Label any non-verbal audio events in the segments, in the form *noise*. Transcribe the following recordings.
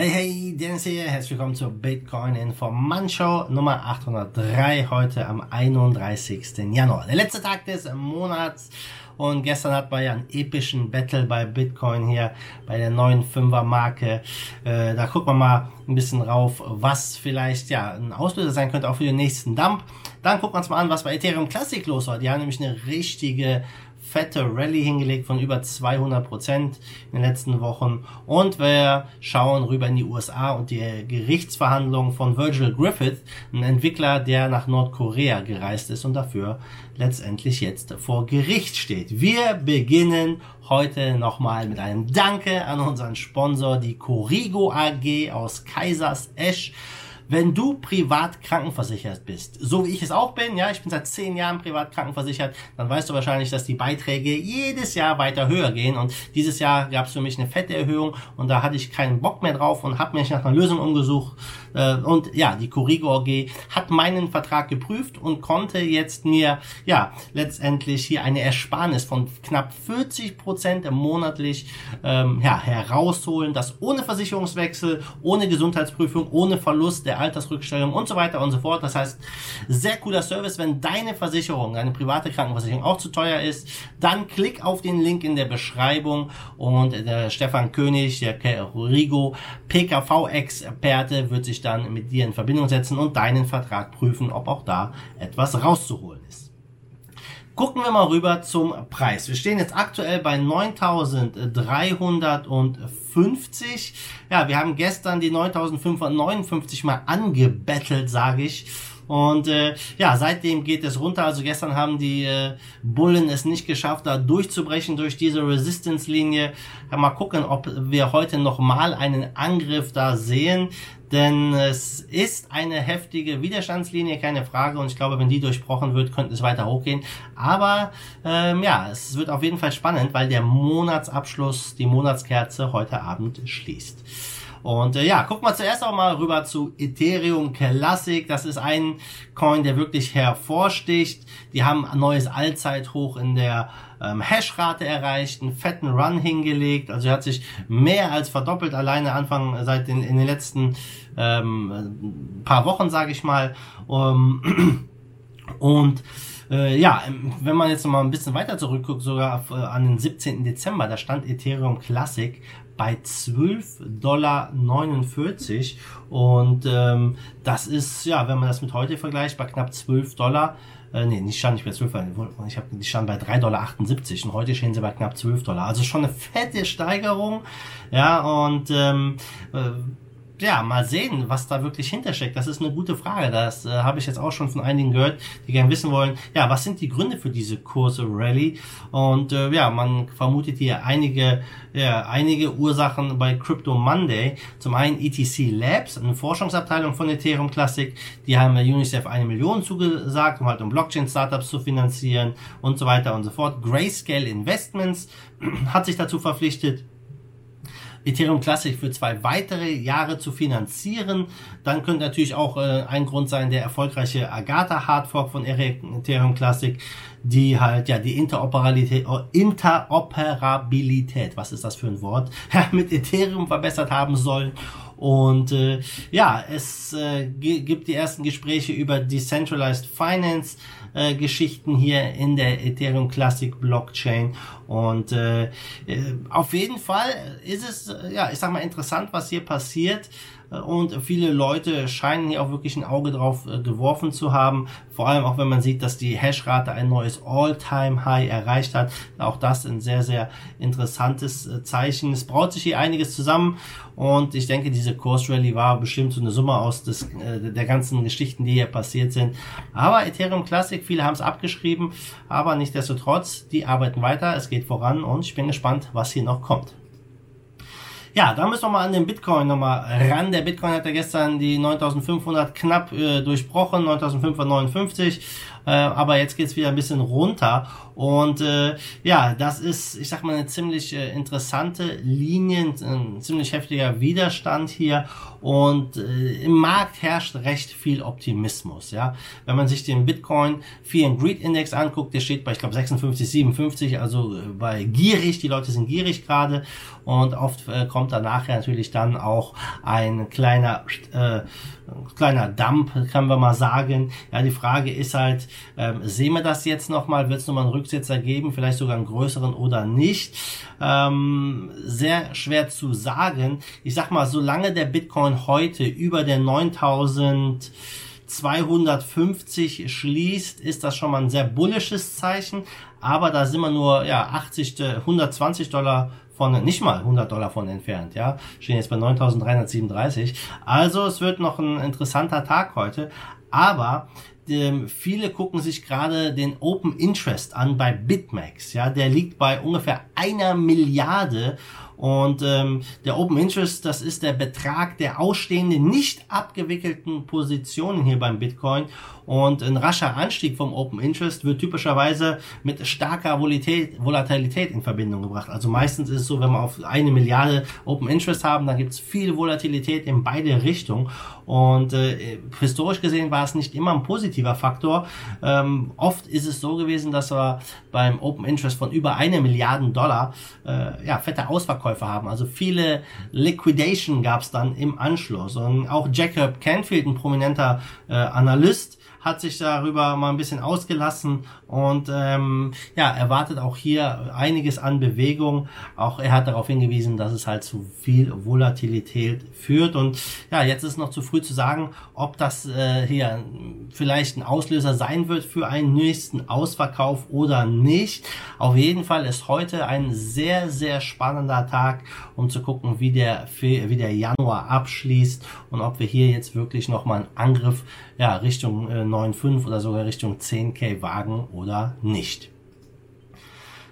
Hey, hey, Dennis hier, herzlich willkommen zur Bitcoin Information Nummer 803, heute am 31. Januar. Der letzte Tag des Monats und gestern hat man ja einen epischen Battle bei Bitcoin hier bei der neuen Fünfer Marke. Äh, da gucken wir mal ein bisschen rauf, was vielleicht ja ein Auslöser sein könnte auch für den nächsten Dump. Dann gucken wir uns mal an, was bei Ethereum Classic los war. Die haben nämlich eine richtige fette Rallye hingelegt von über 200 Prozent in den letzten Wochen. Und wir schauen rüber in die USA und die Gerichtsverhandlungen von Virgil Griffith, ein Entwickler, der nach Nordkorea gereist ist und dafür letztendlich jetzt vor Gericht steht. Wir beginnen heute nochmal mit einem Danke an unseren Sponsor, die Corigo AG aus Kaisers Esch. Wenn du privat krankenversichert bist, so wie ich es auch bin, ja, ich bin seit zehn Jahren privat krankenversichert, dann weißt du wahrscheinlich, dass die Beiträge jedes Jahr weiter höher gehen. Und dieses Jahr gab es für mich eine fette Erhöhung und da hatte ich keinen Bock mehr drauf und habe mich nach einer Lösung umgesucht. Äh, und ja, die Corrigo AG hat meinen Vertrag geprüft und konnte jetzt mir ja letztendlich hier eine Ersparnis von knapp 40 Prozent monatlich ähm, ja, herausholen, das ohne Versicherungswechsel, ohne Gesundheitsprüfung, ohne Verlust der Altersrückstellung und so weiter und so fort. Das heißt, sehr cooler Service. Wenn deine Versicherung, deine private Krankenversicherung auch zu teuer ist, dann klick auf den Link in der Beschreibung und der Stefan König, der Rigo PKV-Experte, wird sich dann mit dir in Verbindung setzen und deinen Vertrag prüfen, ob auch da etwas rauszuholen ist. Gucken wir mal rüber zum Preis. Wir stehen jetzt aktuell bei 9.350. Ja, wir haben gestern die 9.559 mal angebettelt, sage ich. Und äh, ja, seitdem geht es runter. Also gestern haben die äh, Bullen es nicht geschafft, da durchzubrechen durch diese Resistance-Linie. Mal gucken, ob wir heute nochmal einen Angriff da sehen. Denn es ist eine heftige Widerstandslinie, keine Frage. Und ich glaube, wenn die durchbrochen wird, könnte es weiter hochgehen. Aber ähm, ja, es wird auf jeden Fall spannend, weil der Monatsabschluss, die Monatskerze heute Abend schließt. Und äh, ja, gucken wir zuerst auch mal rüber zu Ethereum Classic. Das ist ein Coin, der wirklich hervorsticht. Die haben ein neues Allzeithoch in der ähm, Hashrate erreicht, einen fetten Run hingelegt. Also er hat sich mehr als verdoppelt alleine Anfang seit den in den letzten ähm, paar Wochen, sage ich mal. Um, *clears throat* und äh, ja, wenn man jetzt noch mal ein bisschen weiter zurückguckt, sogar auf, äh, an den 17. Dezember, da stand Ethereum Classic bei 12,49 Dollar. Und ähm, das ist, ja, wenn man das mit heute vergleicht, bei knapp 12 Dollar. Äh, nee, nicht stand nicht bei 12 Dollar, ich habe die stand bei 3,78 Dollar und heute stehen sie bei knapp 12 Dollar. Also schon eine fette Steigerung. Ja, und ähm, äh, ja, mal sehen, was da wirklich hintersteckt. Das ist eine gute Frage. Das äh, habe ich jetzt auch schon von einigen gehört, die gerne wissen wollen, ja, was sind die Gründe für diese Kurse Rally? Und äh, ja, man vermutet hier einige, ja, einige Ursachen bei Crypto Monday. Zum einen ETC Labs, eine Forschungsabteilung von Ethereum Classic, die haben UNICEF eine Million zugesagt, um halt um Blockchain-Startups zu finanzieren und so weiter und so fort. Grayscale Investments *clears throat* hat sich dazu verpflichtet, Ethereum Classic für zwei weitere Jahre zu finanzieren. Dann könnte natürlich auch äh, ein Grund sein, der erfolgreiche Agatha Hardfork von Ethereum Classic, die halt ja die Interoperabilität, oh, Interoperabilität, was ist das für ein Wort, *laughs* mit Ethereum verbessert haben soll. Und äh, ja, es äh, gibt die ersten Gespräche über Decentralized Finance äh, Geschichten hier in der Ethereum Classic Blockchain. Und äh, äh auf jeden Fall ist es, äh, ja, ich sag mal, interessant, was hier passiert und viele Leute scheinen hier auch wirklich ein Auge drauf äh, geworfen zu haben. Vor allem auch wenn man sieht, dass die Hashrate ein neues All-Time-High erreicht hat. Auch das ein sehr, sehr interessantes äh, Zeichen. Es braut sich hier einiges zusammen und ich denke, diese Kursrally war bestimmt so eine Summe aus des, äh, der ganzen Geschichten, die hier passiert sind. Aber Ethereum Classic, viele haben es abgeschrieben, aber nichtsdestotrotz, die arbeiten weiter, es geht voran und ich bin gespannt, was hier noch kommt. Ja, da müssen wir mal an den Bitcoin nochmal ran. Der Bitcoin hat ja gestern die 9500 knapp äh, durchbrochen, 9559. äh, aber jetzt geht's wieder ein bisschen runter und äh, ja, das ist, ich sag mal, eine ziemlich äh, interessante Linie, ein ziemlich heftiger Widerstand hier und äh, im Markt herrscht recht viel Optimismus. Ja, wenn man sich den Bitcoin Fear and Greed Index anguckt, der steht bei, ich glaube, 56, 57, also äh, bei gierig. Die Leute sind gierig gerade und oft äh, kommt da nachher natürlich dann auch ein kleiner äh, kleiner Dump, kann man mal sagen. Ja, die Frage ist halt, ähm, sehen wir das jetzt nochmal? Wird es nochmal einen Rücksetzer geben? Vielleicht sogar einen größeren oder nicht? Ähm, sehr schwer zu sagen. Ich sag mal, solange der Bitcoin heute über der 9000 250 schließt, ist das schon mal ein sehr bullisches Zeichen. Aber da sind wir nur ja 80, 120 Dollar von, nicht mal 100 Dollar von entfernt, ja. Stehen jetzt bei 9.337. Also es wird noch ein interessanter Tag heute. Aber ähm, viele gucken sich gerade den Open Interest an bei Bitmax. Ja, der liegt bei ungefähr einer Milliarde und ähm, der Open Interest, das ist der Betrag der ausstehenden, nicht abgewickelten Positionen hier beim Bitcoin. Und ein rascher Anstieg vom Open Interest wird typischerweise mit starker Volatilität, in Verbindung gebracht. Also meistens ist es so, wenn wir auf eine Milliarde Open Interest haben, dann gibt es viel Volatilität in beide Richtungen. Und äh, historisch gesehen war es nicht immer ein positiver Faktor. Ähm, oft ist es so gewesen, dass wir beim Open Interest von über eine Milliarde Dollar äh, ja, fette Ausverkäufe haben. Also viele Liquidation gab es dann im Anschluss. Und auch Jacob Canfield, ein prominenter äh, Analyst, hat sich darüber mal ein bisschen ausgelassen und ähm, ja, erwartet auch hier einiges an Bewegung. Auch er hat darauf hingewiesen, dass es halt zu viel Volatilität führt. Und ja, jetzt ist noch zu früh zu sagen, ob das äh, hier vielleicht ein Auslöser sein wird für einen nächsten Ausverkauf oder nicht. Auf jeden Fall ist heute ein sehr, sehr spannender Tag, um zu gucken, wie der, wie der Januar abschließt und ob wir hier jetzt wirklich nochmal einen Angriff ja, Richtung äh, 9,5 oder sogar Richtung 10k wagen oder nicht.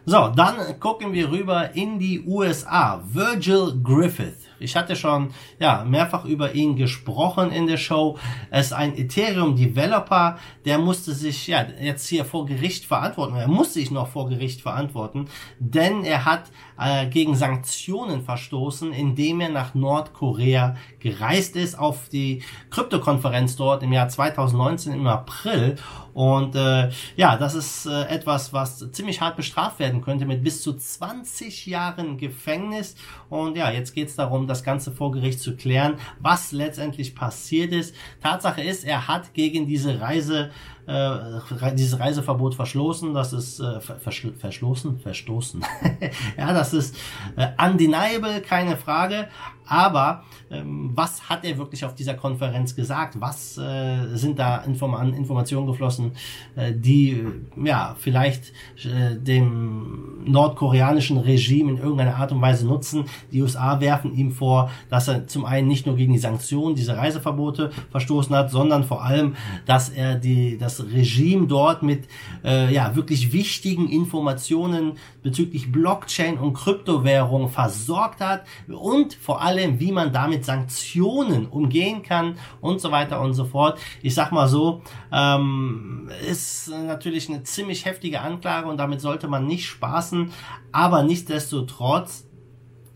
So, dann gucken wir rüber in die USA. Virgil Griffith. Ich hatte schon ja mehrfach über ihn gesprochen in der Show. Er ist ein Ethereum Developer, der musste sich ja jetzt hier vor Gericht verantworten. Er muss sich noch vor Gericht verantworten, denn er hat äh, gegen Sanktionen verstoßen, indem er nach Nordkorea gereist ist auf die Kryptokonferenz dort im Jahr 2019 im April und äh, ja, das ist äh, etwas, was ziemlich hart bestraft werden könnte mit bis zu 20 Jahren Gefängnis. Und ja, jetzt geht es darum, das Ganze vor Gericht zu klären, was letztendlich passiert ist. Tatsache ist, er hat gegen diese Reise äh, dieses Reiseverbot verschlossen, das ist äh, verschl verschlossen, verstoßen. *laughs* ja, das ist äh, undeniable, keine Frage. Aber ähm, was hat er wirklich auf dieser Konferenz gesagt? Was äh, sind da Inform Informationen geflossen, äh, die äh, ja vielleicht äh, dem nordkoreanischen Regime in irgendeiner Art und Weise nutzen? Die USA werfen ihm vor, dass er zum einen nicht nur gegen die Sanktionen, diese Reiseverbote verstoßen hat, sondern vor allem, dass er die das Regime dort mit äh, ja wirklich wichtigen Informationen bezüglich Blockchain und Kryptowährung versorgt hat und vor allem, wie man damit Sanktionen umgehen kann und so weiter und so fort. Ich sag mal so, ähm, ist natürlich eine ziemlich heftige Anklage und damit sollte man nicht spaßen, aber nichtsdestotrotz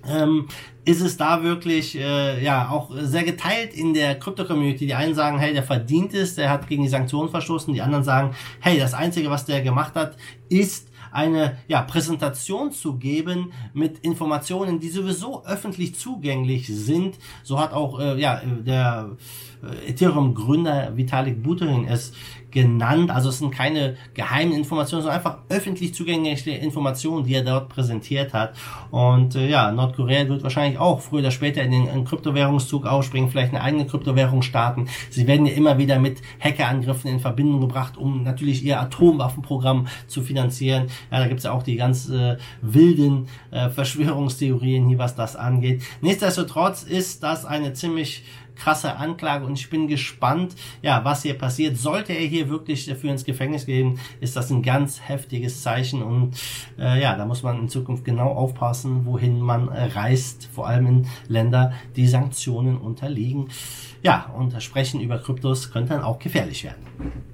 ähm, ist es da wirklich äh, ja auch sehr geteilt in der Krypto-Community. Die einen sagen, hey, der verdient es, der hat gegen die Sanktionen verstoßen. Die anderen sagen, hey, das Einzige, was der gemacht hat, ist eine ja, Präsentation zu geben mit Informationen, die sowieso öffentlich zugänglich sind. So hat auch äh, ja, der äh, Ethereum-Gründer Vitalik Buterin es genannt. Also es sind keine geheimen Informationen, sondern einfach öffentlich zugängliche Informationen, die er dort präsentiert hat. Und äh, ja, Nordkorea wird wahrscheinlich auch früher oder später in den in Kryptowährungszug aufspringen, vielleicht eine eigene Kryptowährung starten. Sie werden ja immer wieder mit Hackerangriffen in Verbindung gebracht, um natürlich ihr Atomwaffenprogramm zu finanzieren. Ja, da gibt's ja auch die ganz äh, wilden äh, Verschwörungstheorien hier, was das angeht. Nichtsdestotrotz ist das eine ziemlich krasse Anklage und ich bin gespannt, ja, was hier passiert. Sollte er hier wirklich dafür ins Gefängnis gehen, ist das ein ganz heftiges Zeichen und äh, ja, da muss man in Zukunft genau aufpassen, wohin man reist, vor allem in Länder, die Sanktionen unterliegen. Ja, und das Sprechen über Kryptos könnte dann auch gefährlich werden.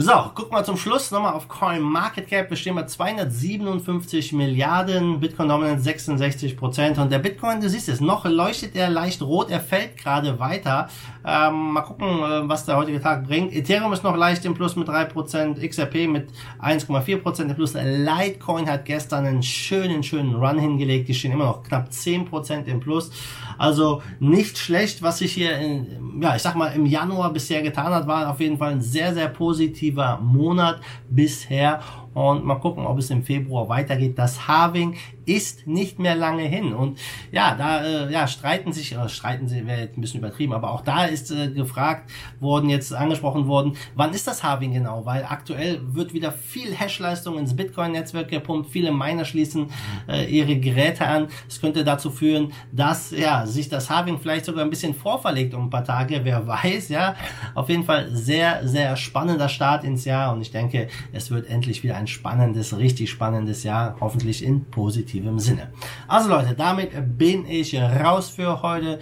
So, guck mal zum Schluss nochmal auf Coin Market Cap. Wir stehen bei 257 Milliarden, Bitcoin Dominance 66 Prozent. Und der Bitcoin, du siehst es, noch leuchtet er leicht rot, er fällt gerade weiter. Ähm, mal gucken, äh, was der heutige Tag bringt. Ethereum ist noch leicht im Plus mit 3 Prozent, XRP mit 1,4 Prozent im Plus. Litecoin hat gestern einen schönen, schönen Run hingelegt. Die stehen immer noch knapp 10 Prozent im Plus. Also nicht schlecht, was sich hier, in, ja, ich sag mal, im Januar bisher getan hat, war auf jeden Fall ein sehr, sehr positiv positiver Monat bisher und mal gucken, ob es im Februar weitergeht. Das Halving ist nicht mehr lange hin und ja, da äh, ja, streiten sich, äh, streiten sie, wäre jetzt ein bisschen übertrieben, aber auch da ist äh, gefragt worden, jetzt angesprochen worden, wann ist das Halving genau, weil aktuell wird wieder viel Hashleistung ins Bitcoin-Netzwerk gepumpt, viele Miner schließen äh, ihre Geräte an. Es könnte dazu führen, dass ja sich das Halving vielleicht sogar ein bisschen vorverlegt um ein paar Tage, wer weiß, ja. Auf jeden Fall sehr, sehr spannender Start ins Jahr und ich denke, es wird endlich wieder ein spannendes, richtig spannendes Jahr, hoffentlich in positivem Sinne. Also Leute, damit bin ich raus für heute.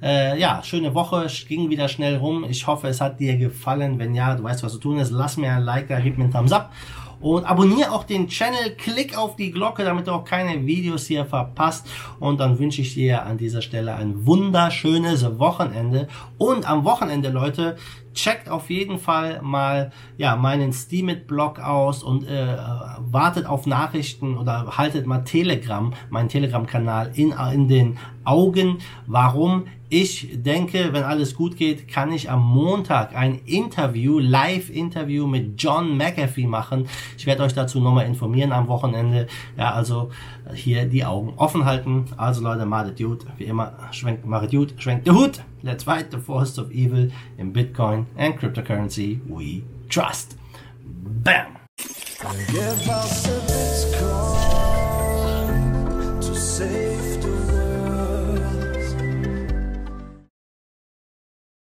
Äh, ja, schöne Woche, ging wieder schnell rum. Ich hoffe, es hat dir gefallen. Wenn ja, du weißt, was zu tun ist. Lass mir ein Like da, gib mir einen Thumbs up. Und abonniere auch den Channel, klick auf die Glocke, damit du auch keine Videos hier verpasst. Und dann wünsche ich dir an dieser Stelle ein wunderschönes Wochenende. Und am Wochenende, Leute, checkt auf jeden Fall mal ja meinen Steemit-Blog aus und äh, wartet auf Nachrichten oder haltet mal Telegram, meinen Telegram-Kanal in, in den Augen. Warum? Ich denke, wenn alles gut geht, kann ich am Montag ein Interview, Live-Interview mit John McAfee machen. Ich werde euch dazu nochmal informieren am Wochenende. Ja, also hier die Augen offen halten. Also Leute, macht Dude, wie immer, schwenkt, macht Dude, schwenkt der Hut. Let's fight the force of evil in Bitcoin and cryptocurrency we trust. Bam!